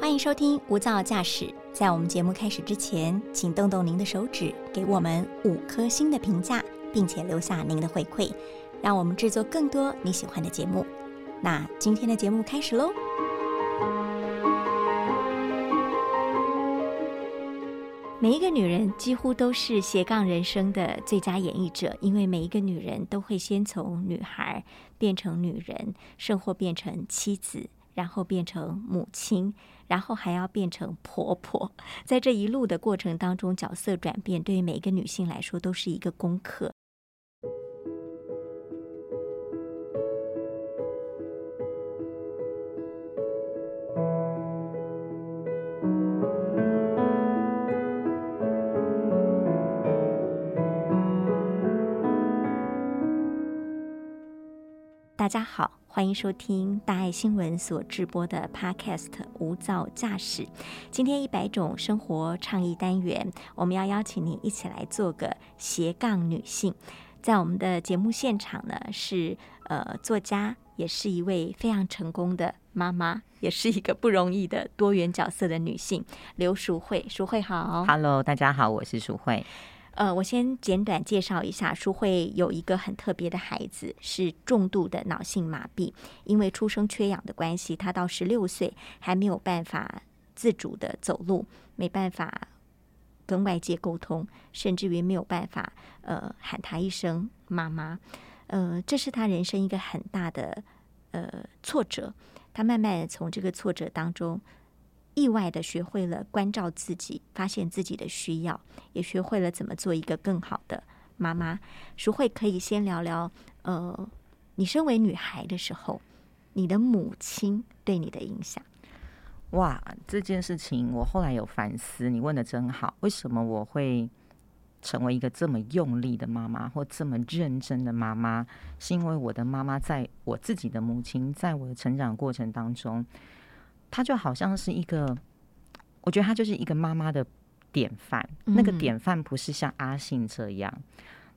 欢迎收听《无噪驾驶》。在我们节目开始之前，请动动您的手指，给我们五颗星的评价，并且留下您的回馈，让我们制作更多你喜欢的节目。那今天的节目开始喽！每一个女人几乎都是斜杠人生的最佳演绎者，因为每一个女人都会先从女孩变成女人，甚或变成妻子，然后变成母亲，然后还要变成婆婆。在这一路的过程当中，角色转变对于每个女性来说都是一个功课。大家好，欢迎收听大爱新闻所直播的 Podcast《无噪驾驶》。今天一百种生活倡议单元，我们要邀请您一起来做个斜杠女性。在我们的节目现场呢，是呃作家，也是一位非常成功的妈妈，也是一个不容易的多元角色的女性刘淑慧。淑慧好，Hello，大家好，我是淑慧。呃，我先简短介绍一下，舒慧有一个很特别的孩子，是重度的脑性麻痹。因为出生缺氧的关系，他到十六岁还没有办法自主的走路，没办法跟外界沟通，甚至于没有办法呃喊他一声妈妈。呃，这是他人生一个很大的呃挫折。他慢慢从这个挫折当中。意外的学会了关照自己，发现自己的需要，也学会了怎么做一个更好的妈妈。淑慧可以先聊聊，呃，你身为女孩的时候，你的母亲对你的影响。哇，这件事情我后来有反思，你问的真好。为什么我会成为一个这么用力的妈妈，或这么认真的妈妈？是因为我的妈妈在我自己的母亲，在我的成长过程当中。她就好像是一个，我觉得她就是一个妈妈的典范。那个典范不是像阿信这样，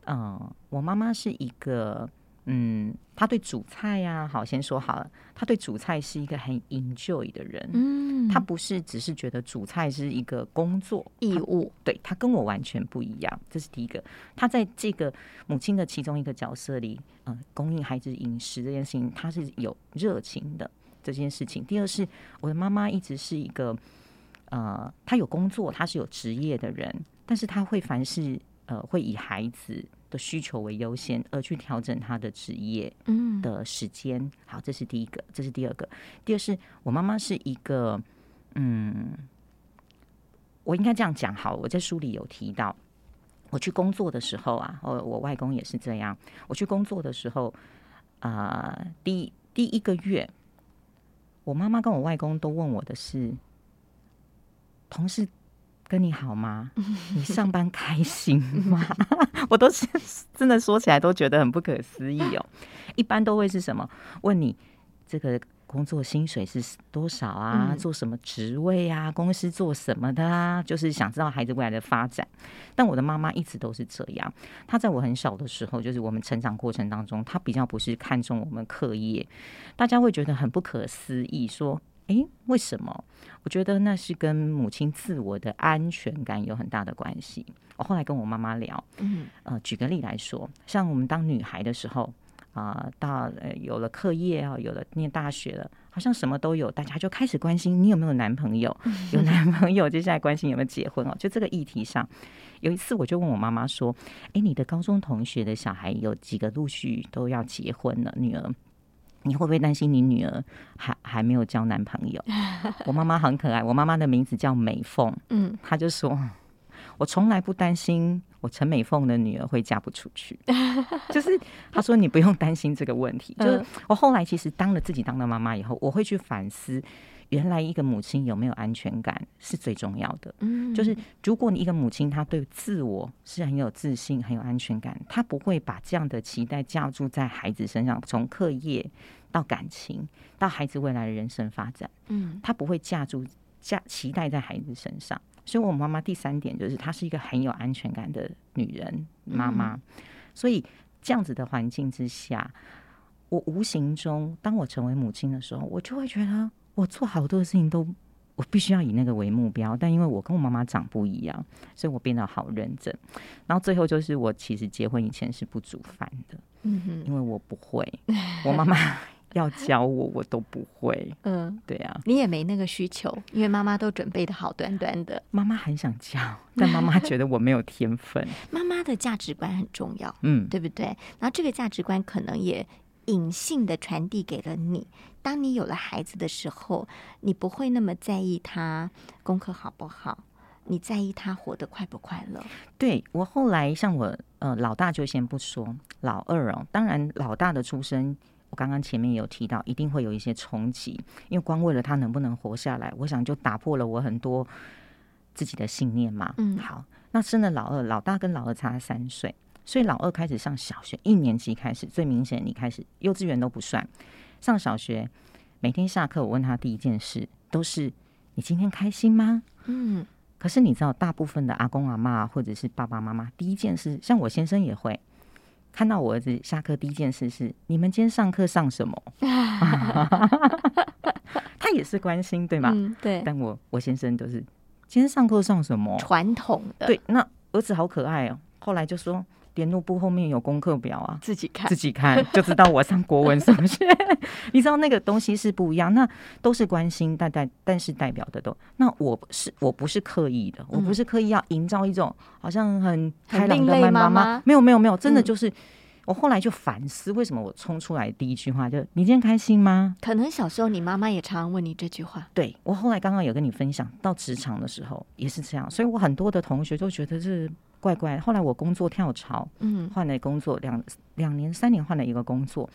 嗯，我妈妈是一个，嗯，她对煮菜呀，好，先说好了，她对煮菜是一个很 enjoy 的人。嗯，她不是只是觉得煮菜是一个工作义务，对她跟我完全不一样。这是第一个，她在这个母亲的其中一个角色里，嗯，供应孩子饮食这件事情，她是有热情的。这件事情，第二是我的妈妈一直是一个，呃，她有工作，她是有职业的人，但是她会凡事呃会以孩子的需求为优先，而去调整她的职业嗯的时间。好，这是第一个，这是第二个。第二是我妈妈是一个，嗯，我应该这样讲好，我在书里有提到，我去工作的时候啊，我我外公也是这样，我去工作的时候啊，第第一个月。我妈妈跟我外公都问我的是：同事跟你好吗？你上班开心吗？我都是真的说起来都觉得很不可思议哦。一般都会是什么？问你这个。工作薪水是多少啊？做什么职位啊？公司做什么的啊？就是想知道孩子未来的发展。但我的妈妈一直都是这样。她在我很小的时候，就是我们成长过程当中，她比较不是看重我们课业。大家会觉得很不可思议，说：“诶，为什么？”我觉得那是跟母亲自我的安全感有很大的关系。我后来跟我妈妈聊，嗯，呃，举个例来说，像我们当女孩的时候。啊，到呃有了课业啊，有了念大学了，好像什么都有，大家就开始关心你有没有男朋友，有男朋友，接下来关心有没有结婚哦。就这个议题上，有一次我就问我妈妈说：“哎，你的高中同学的小孩有几个陆续都要结婚了？女儿，你会不会担心你女儿还还没有交男朋友？” 我妈妈很可爱，我妈妈的名字叫美凤，嗯，她就说。我从来不担心我陈美凤的女儿会嫁不出去，就是他说你不用担心这个问题。就是我后来其实当了自己当了妈妈以后，我会去反思，原来一个母亲有没有安全感是最重要的。嗯，就是如果你一个母亲她对自我是很有自信、很有安全感，她不会把这样的期待加注在孩子身上，从课业到感情到孩子未来的人生发展，嗯，她不会加注加期待在孩子身上。所以，我妈妈第三点就是，她是一个很有安全感的女人妈妈。所以，这样子的环境之下，我无形中，当我成为母亲的时候，我就会觉得，我做好多的事情都我必须要以那个为目标，但因为我跟我妈妈长不一样，所以我变得好认真。然后最后就是我其实结婚以前是不煮饭的，嗯哼，因为我不会，我妈妈要教我我都不会。嗯，对啊，你也没那个需求，因为妈妈都准备的好端端的。妈妈很想教，但妈妈觉得我没有天分。妈妈的价值观很重要，嗯，对不对？然后这个价值观可能也隐性的传递给了你。当你有了孩子的时候，你不会那么在意他功课好不好，你在意他活得快不快乐。对我后来像我呃老大就先不说，老二哦，当然老大的出生，我刚刚前面也有提到，一定会有一些冲击，因为光为了他能不能活下来，我想就打破了我很多自己的信念嘛。嗯好，那生了老二，老大跟老二差三岁，所以老二开始上小学一年级开始，最明显你开始幼稚园都不算，上小学，每天下课我问他第一件事都是你今天开心吗？嗯可是你知道，大部分的阿公阿妈或者是爸爸妈妈，第一件事，像我先生也会看到我儿子下课，第一件事是你们今天上课上什么？他也是关心，对吗？嗯，对，但我我先生都是今天上课上什么？传统的，对，那儿子好可爱哦。后来就说联络部后面有功课表啊，自己看自，己看就知道我上国文上学。你知道那个东西是不一样，那都是关心，但代但是代表的都，那我是我不是刻意的，我不是刻意要营造一种好像很开朗的妈妈妈没有没有没有，真的嗯就是。我后来就反思，为什么我冲出来第一句话就“你今天开心吗可能小时候你妈妈也常常问你这句话”？。对我后来刚刚有跟你分享，到职场的时候也是这样，所以我很多的同学都觉得是怪怪。后来我工作跳槽，嗯换了工作两两年三年换了一个工作，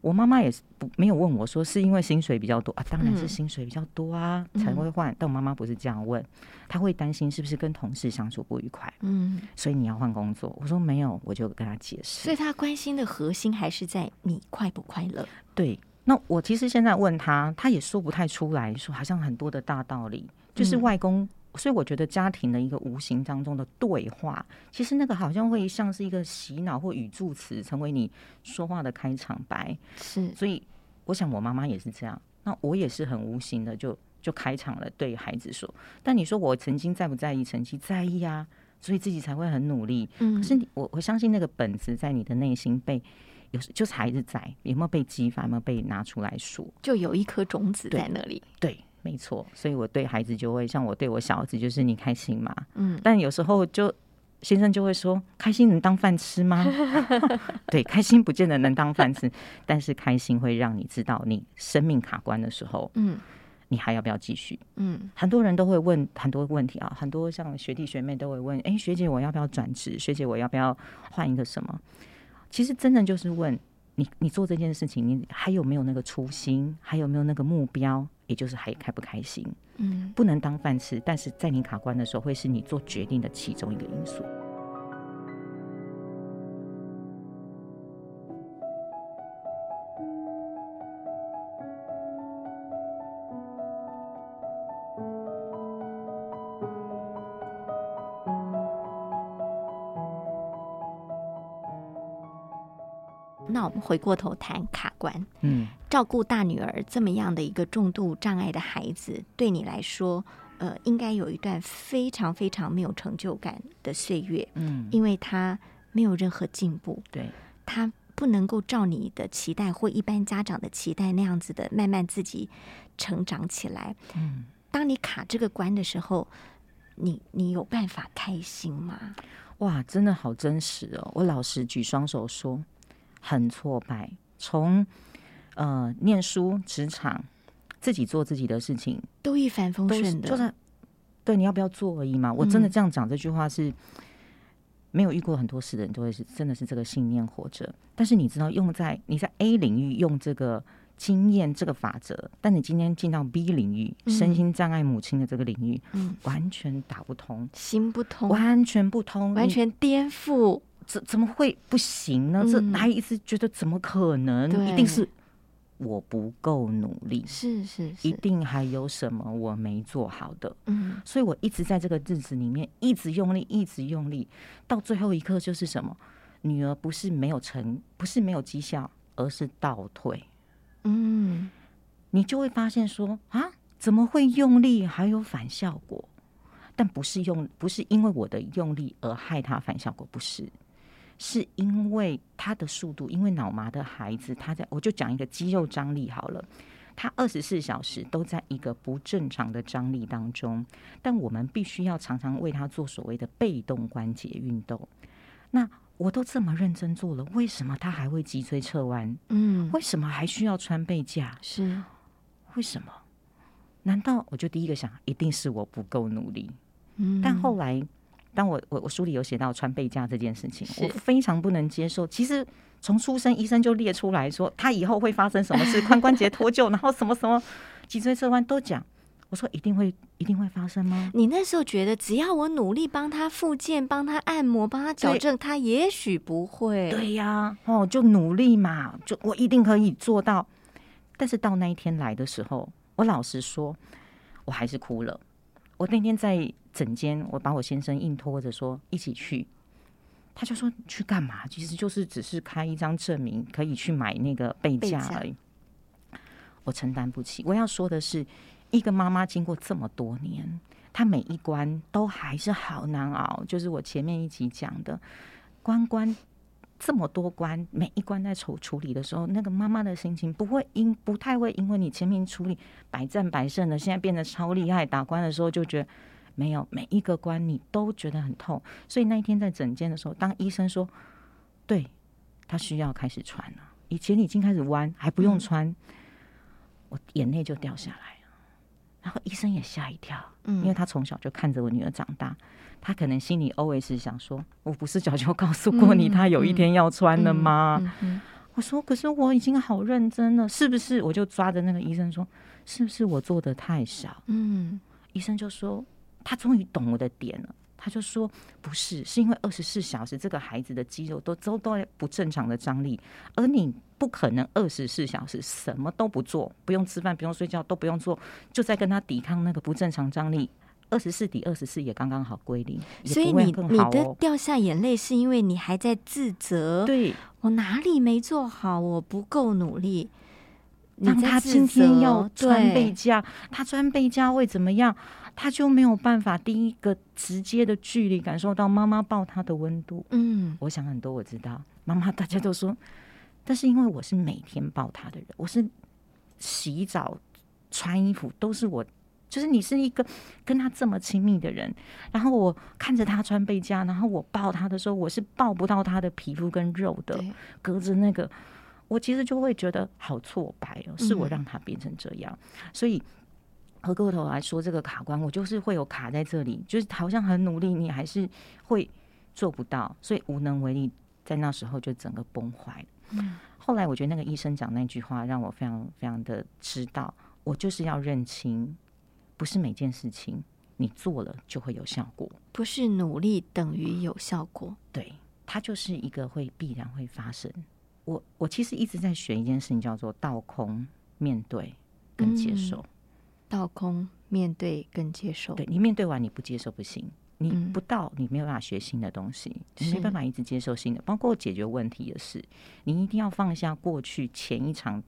我妈妈也是不没有问我说是因为薪水比较多啊，当然是嗯薪水比较多啊、嗯才会换，但我妈妈不是这样问，她会担心是不是跟同事相处不愉快，嗯，所以你要换工作。我说没有，我就跟她解释所。以她关心的核心还是在你快不快乐。对，那我其实现在问她，她也说不太出来，说好像很多的大道理，就是嗯外公。所以我觉得家庭的一个无形当中的对话，其实那个好像会像是一个洗脑或语助词，成为你说话的开场白。是，所以我想我妈妈也是这样，那我也是很无形的就就开场了，对孩子说。但你说我曾经在不在意成绩？在意啊，所以自己才会很努力。嗯可是你我我相信那个本子在你的内心被有时就是孩子在，有没有被激发，有没有被拿出来说？就有一颗种子在那里。对，没错。所以我对孩子就会像我对我小儿子，就是你开心嘛？嗯，但有时候就先生就会说：“开心能当饭吃吗？” 对，开心不见得能当饭吃，但是开心会让你知道，你生命卡关的时候，嗯你还要不要继续？嗯很多人都会问很多问题啊，很多像学弟学妹都会问：“哎、学姐，我要不要转职？学姐，我要不要换一个什么？”其实真正就是问你，你做这件事情，你还有没有那个初心，还有没有那个目标，也就是还开不开心？嗯，不能当饭吃，但是在你卡关的时候，会是你做决定的其中一个因素。回过头谈卡关，嗯，照顾大女儿这么样的一个重度障碍的孩子，对你来说，呃，应该有一段非常非常没有成就感的岁月，嗯，因为他没有任何进步，对，他不能够照你的期待或一般家长的期待那样子的慢慢自己成长起来。嗯，当你卡这个关的时候，你你有办法开心吗？哇，真的好真实哦！我老实举双手说，很挫败。从呃念书、职场，自己做自己的事情，都一帆风顺的，就是对你要不要做而已嘛。我真的嗯这样讲这句话是。没有遇过很多事的人都会是真的是这个信念活着，但是你知道用在你在 A 领域用这个经验这个法则，但你今天进到 B 领域，嗯身心障碍母亲的这个领域，嗯，完全打不通，行不通，完全不通，完全颠覆。怎怎么会不行呢？这嗯还一直觉得怎么可能？一定是我不够努力，是是一，定还有什么我没做好的。嗯所以我一直在这个日子里面一直用力，一直用力，到最后一刻就是什么？女儿不是没有成，不是没有绩效，而是倒退。嗯你就会发现说啊，怎么会用力还有反效果？但不是用，不是因为我的用力而害他反效果，不是，是因为他的速度，因为脑麻的孩子，他在我就讲一个肌肉张力好了，他二十四小时都在一个不正常的张力当中，但我们必须要常常为他做所谓的被动关节运动。那我都这么认真做了，为什么他还会脊椎侧弯？嗯，为什么还需要穿背架？是为什么？难道我就第一个想，一定是我不够努力？嗯，但后来，当我我我书里有写到穿背架这件事情，我非常不能接受。其实从出生，医生就列出来说，他以后会发生什么事，髋关节脱臼，然后什么什么脊椎侧弯都讲。我说一定会一定会发生吗？你那时候觉得，只要我努力帮他复健、帮他按摩、帮他矫正，他也许不会。对呀，哦，就努力嘛，就我一定可以做到。但是到那一天来的时候，我老实说，我还是哭了。我那天在诊间，我把我先生硬拖着说一起去，他就说去干嘛？其实就是只是开一张证明，可以去买那个背背架架而已。我承担不起。我要说的是，一个妈妈经过这么多年，她每一关都还是好难熬。就是我前面一集讲的，关关这么多关，每一关在处处理的时候，那个妈妈的心情不会因不太会因为你前面处理百战百胜的，现在变得超厉害，打关的时候就觉得没有每一个关你都觉得很痛。所以那一天在诊间的时候，当医生说对他需要开始穿了，以前已经开始弯还不用穿，我眼泪就掉下来。然后医生也吓一跳，嗯因为他从小就看着我女儿长大，他可能心里 always 想说：“我不是早就告诉过你，嗯他有一天要穿的吗？”我说：“可是我已经好认真了，是不是？”我就抓着那个医生说：“是不是我做的太少嗯？”医生就说：“他终于懂我的点了。”他就说：“不是，是因为二十四小时这个孩子的肌肉都都都不正常的张力，而你不可能二十四小时什么都不做，不用吃饭，不用睡觉，都不用做，就在跟他抵抗那个不正常张力。二十四抵二十四也刚刚好归零，也所以你你的。掉下眼泪，是因为你还在自责，对，我哪里没做好，我不够努力。你当他今天要穿背对架，他穿背架会怎么样？他就没有办法第一个直接的距离感受到妈妈抱他的温度。嗯我想很多我知道，妈妈大家都说，但是因为我是每天抱他的人，我是洗澡、穿衣服都是我，就是你是一个跟他这么亲密的人，然后我看着他穿背夹，然后我抱他的时候，我是抱不到他的皮肤跟肉的，隔着那个，我其实就会觉得好挫败哦，是我嗯让他变成这样，所以。回过头来说，这个卡关，我就是会有卡在这里，就是好像很努力，你还是会做不到，所以无能为力，在那时候就整个崩坏。嗯后来我觉得那个医生讲那句话，让我非常非常的知道，我就是要认清，不是每件事情你做了就会有效果，不是努力等于有效果。对，它就是一个会必然会发生。我我其实一直在学一件事情，叫做倒空面对跟接受。倒空面对跟接受，对你面对完你不接受不行，你嗯不到你没有办法学新的东西，没办法一直接受新的，包括解决问题也是，你一定要放下过去前一场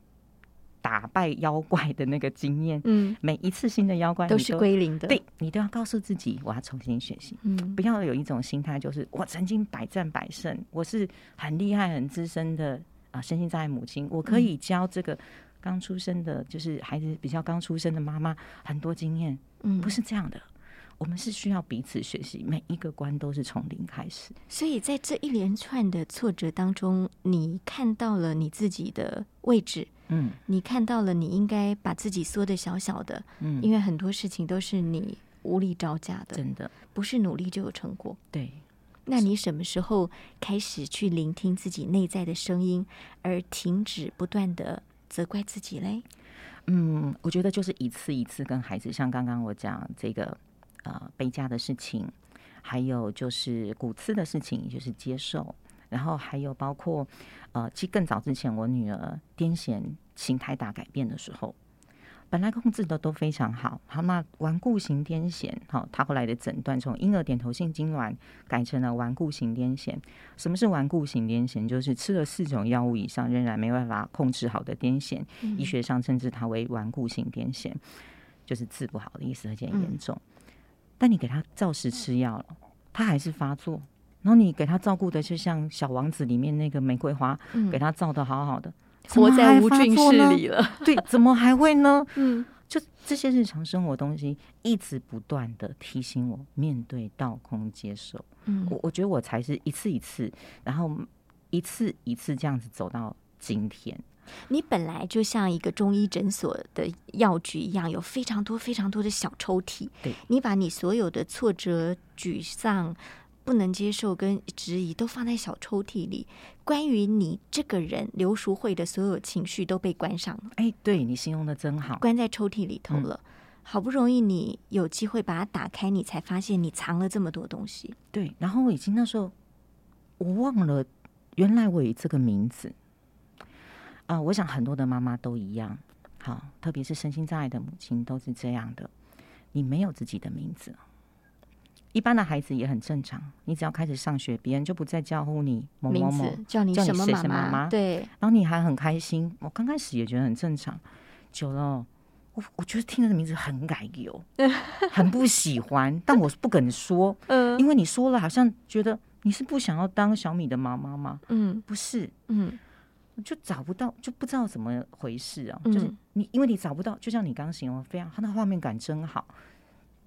打败妖怪的那个经验，嗯，每一次新的妖怪都是归零的。对你都要告诉自己，我要重新学习。嗯。不要有一种心态，就是我曾经百战百胜，我是很厉害、很资深的啊，身心障碍母亲，我可以教这个刚出生的，就是孩子比较刚出生的妈妈很多经验。嗯，不是这样的，我们是需要彼此学习，每一个关都是从零开始。所以在这一连串的挫折当中，你看到了你自己的位置，嗯你看到了你应该把自己缩的小小的，嗯，因为很多事情都是你无力招架的，真的不是努力就有成果。对，那你什么时候开始去聆听自己内在的声音，而停止不断的责怪自己嘞？嗯，我觉得就是一次一次跟孩子，像刚刚我讲这个呃背架的事情，还有就是骨刺的事情，就是接受，然后还有包括呃，其实更早之前我女儿癫痫形态大改变的时候，本来控制的都非常好，好，那顽固型癫痫，好，他后来的诊断从婴儿点头性痉挛改成了顽固型癫痫。什么是顽固型癫痫？就是吃了四种药物以上仍然没办法控制好的癫痫，医学上称之它为顽固型癫痫，就是治不好的意思，而且很严重。但你给他照时吃药了，他还是发作。然后你给他照顾的就像小王子里面那个玫瑰花，给他照的好好的。活在无菌室里了，对，怎么还会呢？嗯，就这些日常生活东西，一直不断的提醒我面对、倒空、接受。嗯，我我觉得我才是一次一次，然后一次一次这样子走到今天。你本来就像一个中医诊所的药局一样，有非常多非常多的小抽屉。对，你把你所有的挫折、沮丧。不能接受跟质疑都放在小抽屉里，关于你这个人刘淑慧的所有情绪都被关上了。哎，对你形容的真好，关在抽屉里头了。好不容易你有机会把它打开，你才发现你藏了这么多东西。对，然后我已经那时候我忘了，原来我有这个名字啊！我想很多的妈妈都一样，好，特别是身心障碍的母亲都是这样的，你没有自己的名字。一般的孩子也很正常，你只要开始上学，别人就不再叫呼你某某某，叫你什么妈妈，对，然后你还很开心。我刚开始也觉得很正常，久了，我我觉得听这个名字很改油，很不喜欢，但我不敢说，嗯，因为你说了，好像觉得你是不想要当小米的妈妈吗？嗯，不是，嗯，就找不到，就不知道怎么回事啊，就是你，因为你找不到，就像你刚形容，非常，他那画面感真好。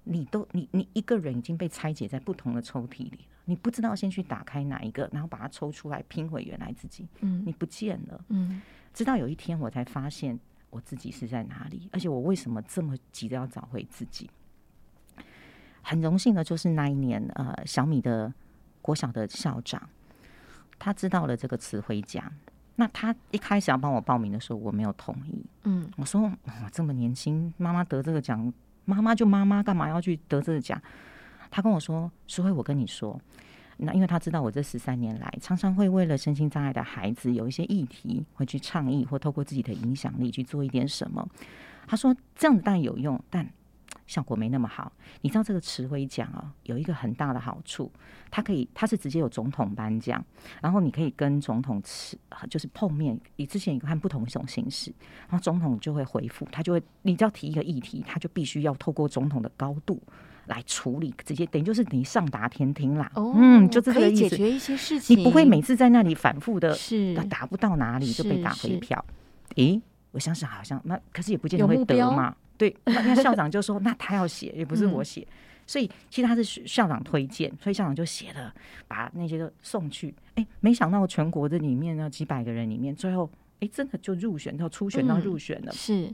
你都你你一个人已经被拆解在不同的抽屉里了，你不知道先去打开哪一个，然后把它抽出来拼回原来自己。嗯，你不见了。嗯，直到有一天我才发现我自己是在哪里，而且我为什么这么急着要找回自己。很荣幸的就是那一年，呃，小米的国小的校长，他知道了这个词汇奖。那他一开始要帮我报名的时候，我没有同意。嗯，我说哇，这么年轻，妈妈得这个奖。妈妈就妈妈，干嘛要去得这个奖？他跟我说：“淑慧，我跟你说，那因为他知道我这十三年来常常会为了身心障碍的孩子有一些议题会去倡议，或透过自己的影响力去做一点什么。他说这样子当然有用，但……”效果没那么好，你知道这个池辉奖啊，有一个很大的好处，它可以，它是直接有总统颁奖，然后你可以跟总统吃，就是碰面。你之前有看不同一种形式，然后总统就会回复，他就会，你只要提一个议题，他就必须要透过总统的高度来处理，直接等于就是你上达天听啦。哦，嗯，就这个意思。解决一些事情，你不会每次在那里反复的，是达不到哪里就被打回票。诶，我想想，好像那可是也不见得会得嘛。对，那校长就说，那他要写，也不是我写，所以其实他是校长推荐，所以校长就写了，把那些都送去。哎，没想到全国的里面呢，几百个人里面，最后哎，真的就入选到初选到入选了。是，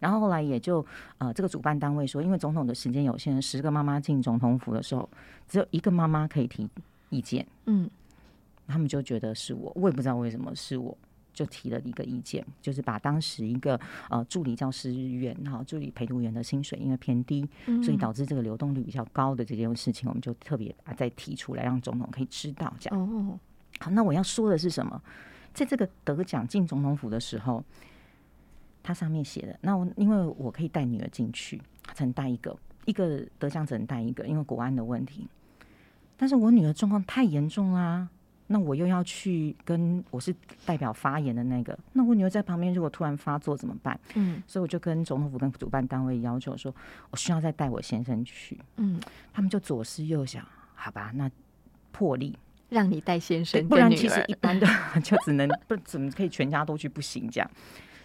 然后后来也就呃，这个主办单位说，因为总统的时间有限，十个妈妈进总统府的时候，只有一个妈妈可以提意见。嗯，他们就觉得是我，我也不知道为什么是我。就提了一个意见，就是把当时一个呃助理教师员哈助理陪读员的薪水因为偏低，所以导致这个流动率比较高的这件事情，我们就特别把再提出来，让总统可以知道这样。哦，好，那我要说的是什么？在这个得奖进总统府的时候，它上面写的，那我因为我可以带女儿进去，只能带一个，一个得奖只能带一个，因为国安的问题。但是我女儿状况太严重啊。那我又要去跟我是代表发言的那个，那我女儿在旁边，如果突然发作怎么办？嗯，所以我就跟总统府跟主办单位要求说，我需要再带我先生去。嗯，他们就左思右想，好吧，那破例让你带先生，不然其实一般的 就只能不怎么可以全家都去不行这样，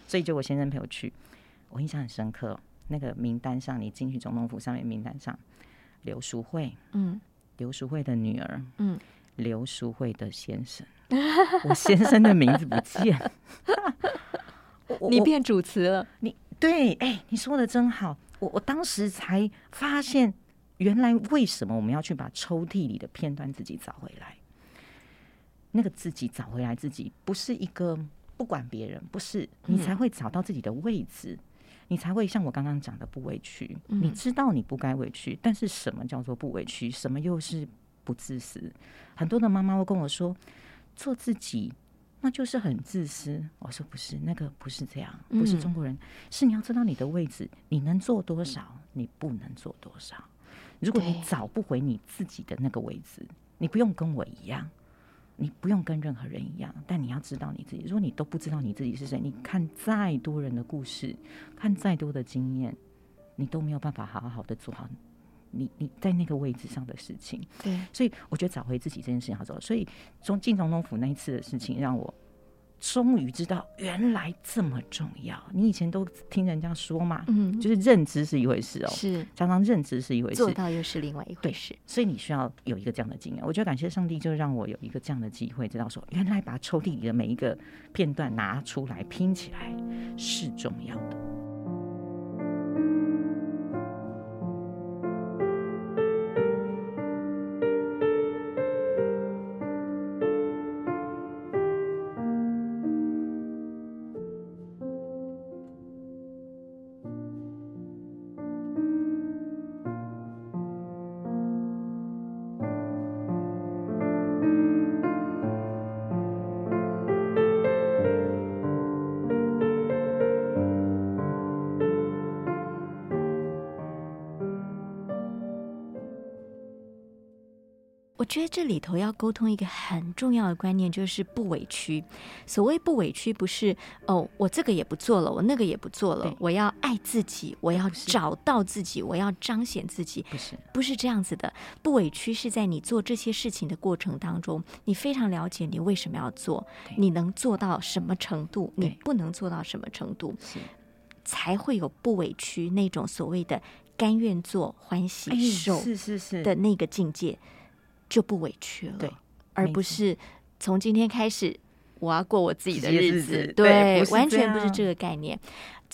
所以就我先生陪我去，我印象很深刻，那个名单上你进去总统府上面名单上，刘淑慧，嗯，刘淑慧的女儿，嗯。刘淑慧的先生，我先生的名字不见，你变主持了。你对，哎，你说的真好。我我当时才发现，原来为什么我们要去把抽屉里的片段自己找回来？那个自己找回来，自己不是一个不管别人，不是你才会找到自己的位置，你才会像我刚刚讲的不委屈。你知道你不该委屈，但是什么叫做不委屈？什么又是？不自私，很多的妈妈会跟我说：“做自己那就是很自私。我说不是，那个不是这样，不是中国人，是你要知道你的位置，你能做多少，你不能做多少。如果你找不回你自己的那个位置，你不用跟我一样，你不用跟任何人一样，但你要知道你自己。如果你都不知道你自己是谁，你看再多人的故事，看再多的经验，你都没有办法好好的做好。你你在那个位置上的事情，对，所以我觉得找回自己这件事情好做。所以从进总统府那一次的事情，让我终于知道原来这么重要。你以前都听人家说嘛，嗯，就是认知是一回事哦，是常常认知是一回事，做到又是另外一回事。所以你需要有一个这样的经验。我觉得感谢上帝，就让我有一个这样的机会，知道说原来把抽屉里的每一个片段拿出来拼起来是重要的。觉得这里头要沟通一个很重要的观念，就是不委屈。所谓不委屈，不是哦，我这个也不做了，我那个也不做了，我要爱自己，我要找到自己，我要彰显自己，不是。不是这样子的。不委屈是在你做这些事情的过程当中，你非常了解你为什么要做，你能做到什么程度，你不能做到什么程度，才会有不委屈那种所谓的甘愿做、欢喜受，是是是。的那个境界。就不委屈了，对，而不是从今天开始我要过我自己的日子，对，完全不是这个概念。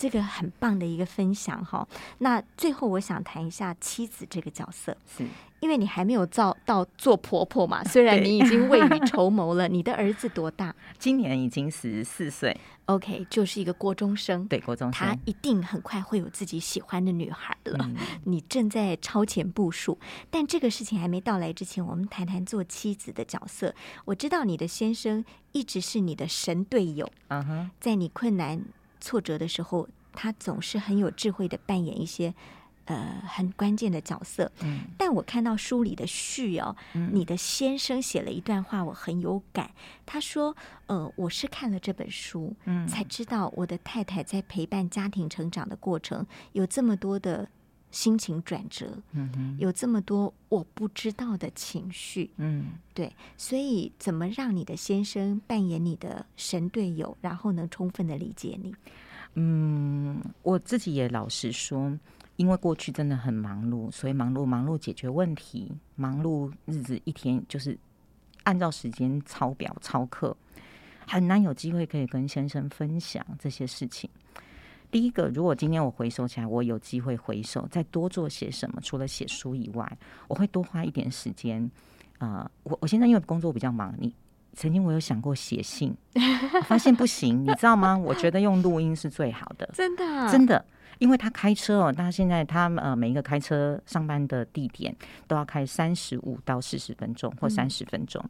这个很棒的一个分享哈。那最后我想谈一下妻子这个角色，是。因为你还没有到到做婆婆嘛，虽然你已经未雨绸缪了。你的儿子多大？今年已经十四岁。OK，就是一个国中生。对，国中生，他一定很快会有自己喜欢的女孩了。你正在超前部署，但这个事情还没到来之前，我们谈谈做妻子的角色。我知道你的先生一直是你的神队友。嗯哼，在你困难挫折的时候，他总是很有智慧的扮演一些。呃，很关键的角色。嗯，但我看到书里的序哦，你的先生写了一段话，我很有感。他说：“呃，我是看了这本书，嗯，才知道我的太太在陪伴家庭成长的过程有这么多的心情转折，嗯有这么多我不知道的情绪，嗯，对。所以，怎么让你的先生扮演你的神队友，然后能充分的理解你？嗯，我自己也老实说。”因为过去真的很忙碌，所以忙碌忙碌解决问题，忙碌日子一天就是按照时间抄表抄课，很难有机会可以跟先生分享这些事情。第一个，如果今天我回收起来，我有机会回收再多做些什么，除了写书以外，我会多花一点时间。啊，我我现在因为工作比较忙，你曾经我有想过写信，发现不行，你知道吗？我觉得用录音是最好的，真的，真的。因为他开车哦，他现在他呃每一个开车上班的地点都要开三十五到四十分钟或三十分钟，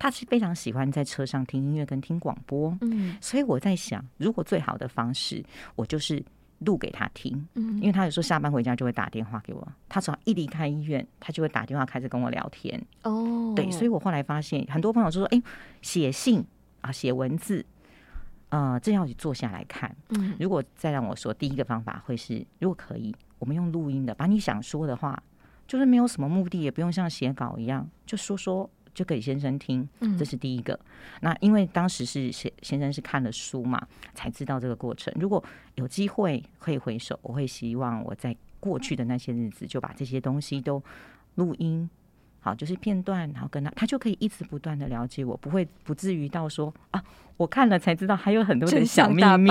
他是非常喜欢在车上听音乐跟听广播，嗯，所以我在想，如果最好的方式，我就是录给他听，嗯，因为他有时候下班回家就会打电话给我，他只要一离开医院，他就会打电话开始跟我聊天，哦，对，所以我后来发现很多朋友就说，哎，写信啊，写文字。呃，这要坐下来看。嗯，如果再让我说，第一个方法会是，如果可以，我们用录音的，把你想说的话，就是没有什么目的，也不用像写稿一样，就说说就给先生听。嗯，这是第一个。那因为当时是先先生是看了书嘛，才知道这个过程。如果有机会可以回首，我会希望我在过去的那些日子就把这些东西都录音。好，就是片段，然后跟他，他就可以一直不断的了解我，不会不至于到说啊，我看了才知道还有很多的小秘密。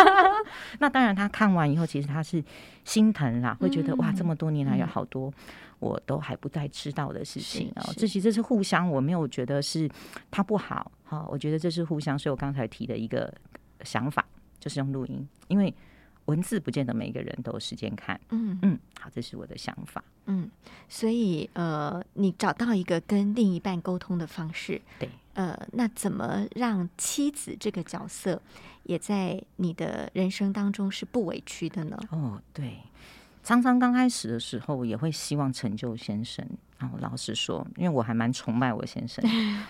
那当然，他看完以后，其实他是心疼啦，会觉得哇，这么多年来有好多我都还不再知道的事情啊。这其实是互相，我没有觉得是他不好，好，我觉得这是互相。所以我刚才提的一个想法，就是用录音，因为。文字不见得每个人都有时间看。嗯嗯，好，这是我的想法。嗯，所以呃，你找到一个跟另一半沟通的方式，对，呃，那怎么让妻子这个角色也在你的人生当中是不委屈的呢？哦，对，常常刚开始的时候也会希望成就先生。然后老实说，因为我还蛮崇拜我先生，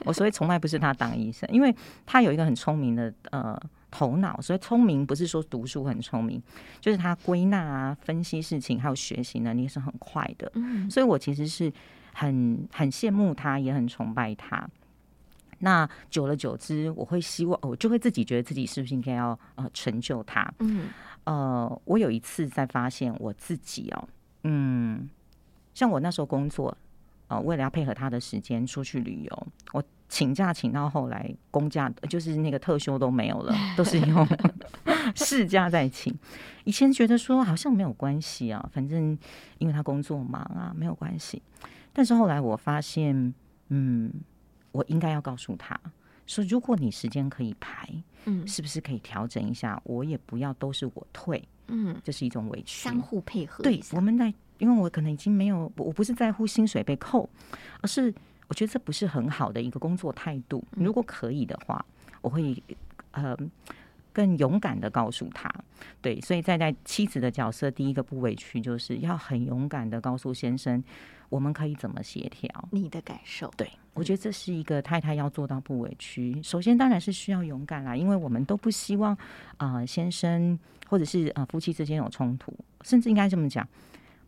我所以崇拜不是他当医生，因为他有一个很聪明的呃头脑，所以聪明不是说读书很聪明，就是他归纳啊、分析事情还有学习能力是很快的。嗯所以我其实是很很羡慕他，也很崇拜他。那久了久之，我会希望，我就会自己觉得自己是不是应该要呃成就他。嗯呃，我有一次在发现我自己哦，嗯，像我那时候工作，呃，为了要配合他的时间出去旅游，我请假请到后来公假，就是那个特休都没有了，都是用 事假在请。以前觉得说好像没有关系啊，反正因为他工作忙啊，没有关系。但是后来我发现，嗯，我应该要告诉他说，如果你时间可以排，嗯是不是可以调整一下？我也不要都是我退，嗯，这是一种委屈。相互配合对，我们在，因为我可能已经没有，我不是在乎薪水被扣，而是我觉得这不是很好的一个工作态度。嗯如果可以的话，我会呃更勇敢的告诉他。对，所以在在妻子的角色，第一个不委屈，就是要很勇敢的告诉先生，我们可以怎么协调。你的感受，对，我觉得这是一个太太要做到不委屈。首先当然是需要勇敢啦，因为我们都不希望啊、呃先生或者是啊、呃夫妻之间有冲突，甚至应该这么讲，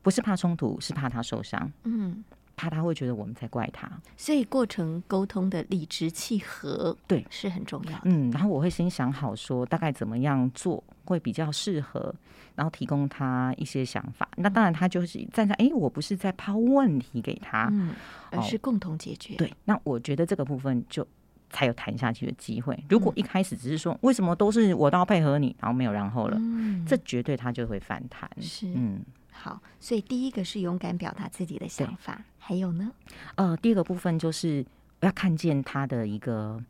不是怕冲突，是怕他受伤，嗯，怕他会觉得我们在怪他。所以过程沟通的理直气和，对是很重要。嗯，然后我会先想好说大概怎么样做会比较适合，然后提供他一些想法。那当然他就是站在哎，诶我不是在抛问题给他，嗯，而哦是共同解决。，对，那我觉得这个部分就才有谈下去的机会。如果一开始只是说为什么都是我都要配合你，然后没有然后了，嗯，这绝对他就会反弹。是嗯，好。所以第一个是勇敢表达自己的想法，还有呢，呃，第二个部分就是我要看见他的一个，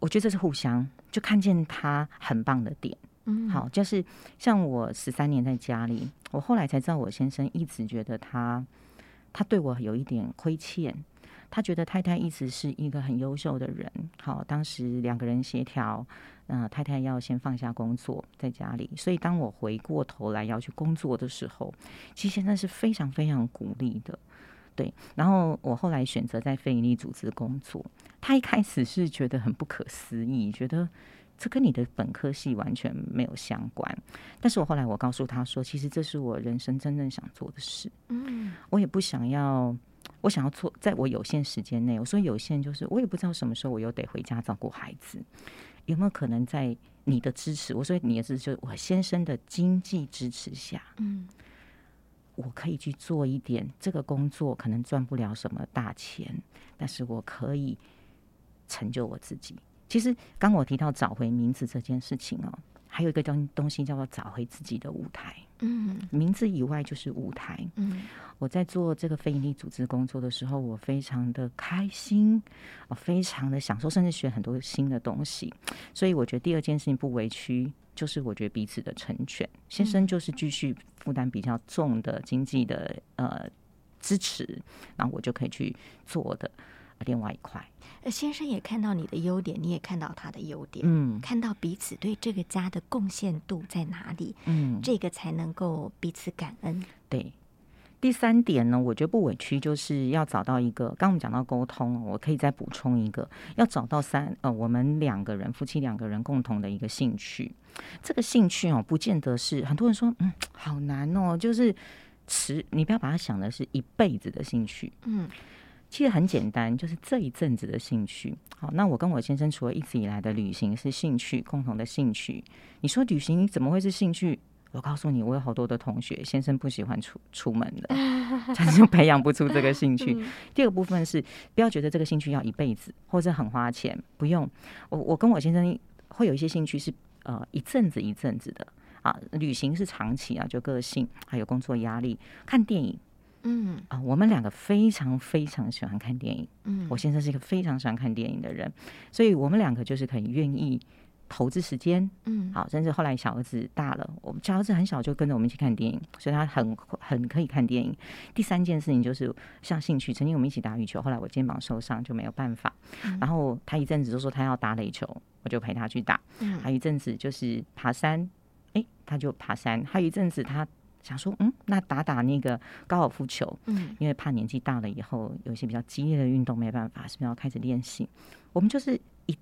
我觉得这是互相，就看见他很棒的点。嗯，好，就是像我十三年在家里，我后来才知道，我先生一直觉得他他对我有一点亏欠，他觉得太太一直是一个很优秀的人。好，当时两个人协调，呃，太太要先放下工作在家里，所以当我回过头来要去工作的时候，其实现在是非常非常鼓励的。对，然后我后来选择在非营利组织工作，他一开始是觉得很不可思议，觉得这跟你的本科系完全没有相关。但是我后来我告诉他说，其实这是我人生真正想做的事，嗯我也不想要，我想要做，在我有限时间内，我说有限就是我也不知道什么时候我又得回家照顾孩子，有没有可能在你的支持，我说你的支持就是我先生的经济支持下，嗯我可以去做一点这个工作，可能赚不了什么大钱，但是我可以成就我自己。其实刚我提到找回名字这件事情哦，还有一个东东西叫做找回自己的舞台。嗯名字以外就是舞台。嗯我在做这个非营利组织工作的时候，我非常的开心，我非常的享受，甚至学很多新的东西。所以我觉得第二件事情不委屈，就是我觉得彼此的成全。先生就是继续负担比较重的经济的呃支持，然后我就可以去做我的另外一块。呃，先生也看到你的优点，你也看到他的优点，嗯看到彼此对这个家的贡献度在哪里，嗯，这个才能够彼此感恩。对。第三点呢，我觉得不委屈，就是要找到一个。刚刚我们讲到沟通，我可以再补充一个，要找到三呃，我们两个人夫妻两个人共同的一个兴趣。这个兴趣哦，不见得是很多人说，嗯，好难哦，就是持，你不要把它想的是一辈子的兴趣。嗯其实很简单，就是这一阵子的兴趣。好，那我跟我先生除了一直以来的旅行是兴趣，共同的兴趣。你说旅行怎么会是兴趣？我告诉你，我有好多的同学，先生不喜欢出出门的，他就培养不出这个兴趣。第二个部分是，不要觉得这个兴趣要一辈子或者很花钱，不用。我我跟我先生会有一些兴趣是呃一阵子一阵子的啊，旅行是长期啊，就个性还有工作压力，看电影嗯啊，我们两个非常非常喜欢看电影。嗯，我先生是一个非常喜欢看电影的人，所以我们两个就是很愿意投资时间，嗯，好，甚至后来小儿子大了，我们小儿子很小就跟着我们一起看电影，所以他很很可以看电影。第三件事情就是像兴趣，曾经我们一起打羽球，后来我肩膀受伤就没有办法，然后他一阵子就说他要打垒球，我就陪他去打。嗯还有一阵子就是爬山，诶，他就爬山。还有一阵子他想说，嗯，那打打那个高尔夫球，嗯因为怕年纪大了以后有一些比较激烈的运动没办法，是不是要开始练习？我们就是一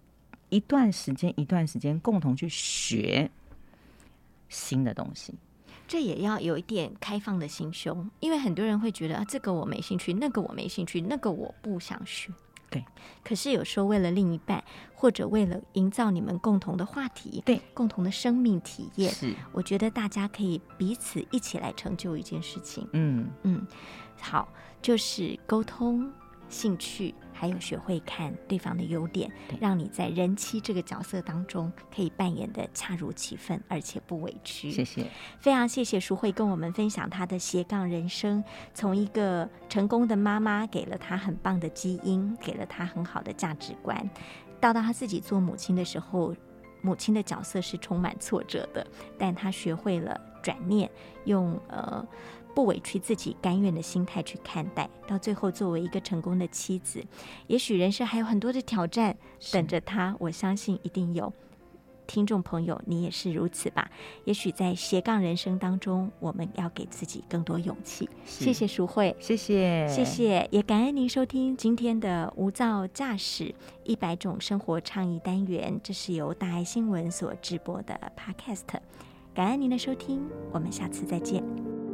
一段时间一段时间共同去学新的东西。这也要有一点开放的心胸，因为很多人会觉得啊，这个我没兴趣，那个我没兴趣，那个我不想学。对，可是有时候为了另一半，或者为了营造你们共同的话题，对，共同的生命体验，是，我觉得大家可以彼此一起来成就一件事情。嗯，嗯，好，就是沟通、兴趣，还有学会看对方的优点，让你在人妻这个角色当中可以扮演的恰如其分，而且不委屈。谢谢。非常谢谢淑慧跟我们分享她的斜杠人生，从一个成功的妈妈给了她很棒的基因，给了她很好的价值观，到到她自己做母亲的时候，母亲的角色是充满挫折的，但她学会了转念，用呃。不委屈自己、甘愿的心态去看待，到最后作为一个成功的妻子，也许人生还有很多的挑战等着她，我相信一定有。听众朋友，你也是如此吧？也许在斜杠人生当中，我们要给自己更多勇气。谢谢淑慧，谢谢，谢谢，也感恩您收听今天的无噪驾驶一百种生活倡议单元，这是由大爱新闻所直播的 Podcast。感恩您的收听，我们下次再见。